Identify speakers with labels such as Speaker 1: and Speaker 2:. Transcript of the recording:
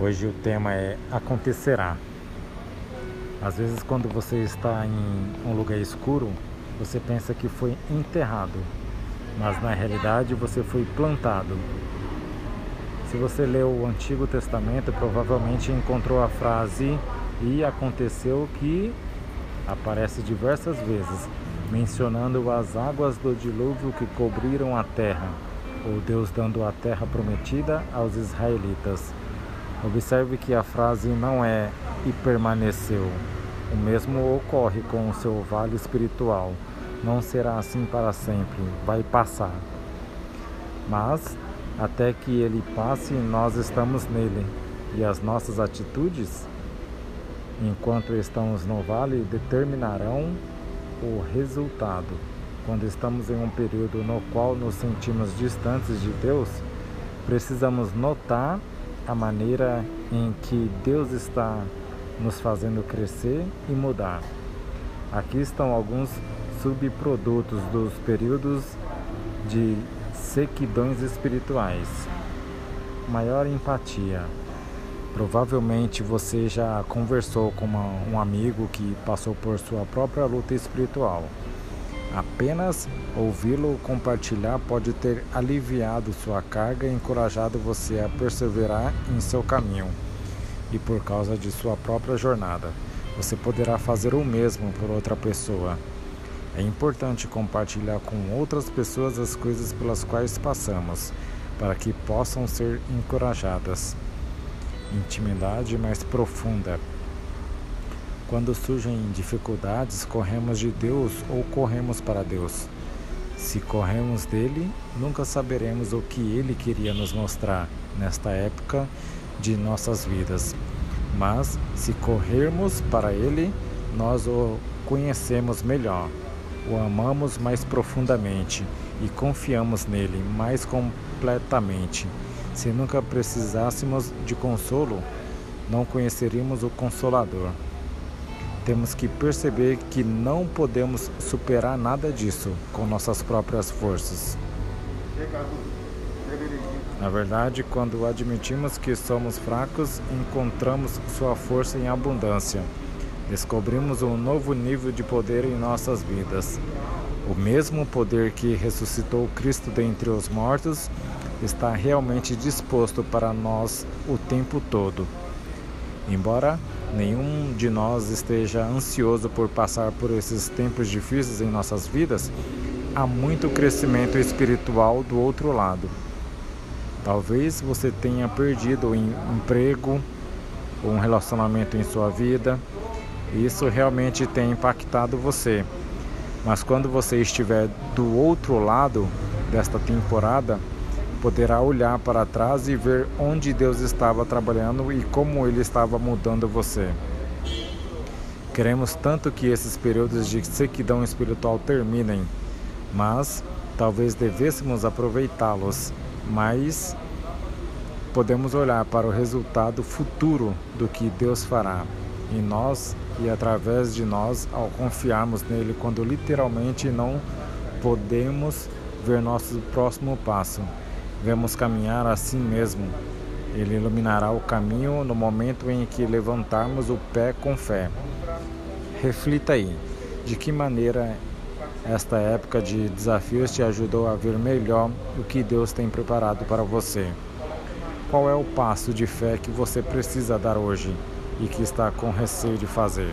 Speaker 1: Hoje o tema é acontecerá. Às vezes, quando você está em um lugar escuro, você pensa que foi enterrado, mas na realidade você foi plantado. Se você leu o Antigo Testamento, provavelmente encontrou a frase e aconteceu que aparece diversas vezes, mencionando as águas do dilúvio que cobriram a terra, ou Deus dando a terra prometida aos israelitas. Observe que a frase não é e permaneceu. O mesmo ocorre com o seu vale espiritual. Não será assim para sempre, vai passar. Mas até que ele passe, nós estamos nele, e as nossas atitudes, enquanto estamos no vale, determinarão o resultado. Quando estamos em um período no qual nos sentimos distantes de Deus, precisamos notar a maneira em que Deus está nos fazendo crescer e mudar. Aqui estão alguns subprodutos dos períodos de sequidões espirituais. Maior empatia. Provavelmente você já conversou com uma, um amigo que passou por sua própria luta espiritual. Apenas ouvi-lo compartilhar pode ter aliviado sua carga e encorajado você a perseverar em seu caminho. E por causa de sua própria jornada, você poderá fazer o mesmo por outra pessoa. É importante compartilhar com outras pessoas as coisas pelas quais passamos, para que possam ser encorajadas. Intimidade mais profunda. Quando surgem dificuldades, corremos de Deus ou corremos para Deus. Se corremos dele, nunca saberemos o que ele queria nos mostrar nesta época de nossas vidas. Mas se corrermos para ele, nós o conhecemos melhor, o amamos mais profundamente e confiamos nele mais completamente. Se nunca precisássemos de consolo, não conheceríamos o Consolador. Temos que perceber que não podemos superar nada disso com nossas próprias forças. Na verdade, quando admitimos que somos fracos, encontramos sua força em abundância. Descobrimos um novo nível de poder em nossas vidas. O mesmo poder que ressuscitou Cristo dentre os mortos está realmente disposto para nós o tempo todo. Embora nenhum de nós esteja ansioso por passar por esses tempos difíceis em nossas vidas, há muito crescimento espiritual do outro lado. Talvez você tenha perdido um emprego, um relacionamento em sua vida, isso realmente tem impactado você. Mas quando você estiver do outro lado desta temporada, poderá olhar para trás e ver onde Deus estava trabalhando e como Ele estava mudando você. Queremos tanto que esses períodos de sequidão espiritual terminem, mas talvez devêssemos aproveitá-los, mas podemos olhar para o resultado futuro do que Deus fará em nós e através de nós ao confiarmos nele quando literalmente não podemos ver nosso próximo passo. Vemos caminhar assim mesmo. Ele iluminará o caminho no momento em que levantarmos o pé com fé. Reflita aí, de que maneira esta época de desafios te ajudou a ver melhor o que Deus tem preparado para você. Qual é o passo de fé que você precisa dar hoje e que está com receio de fazer?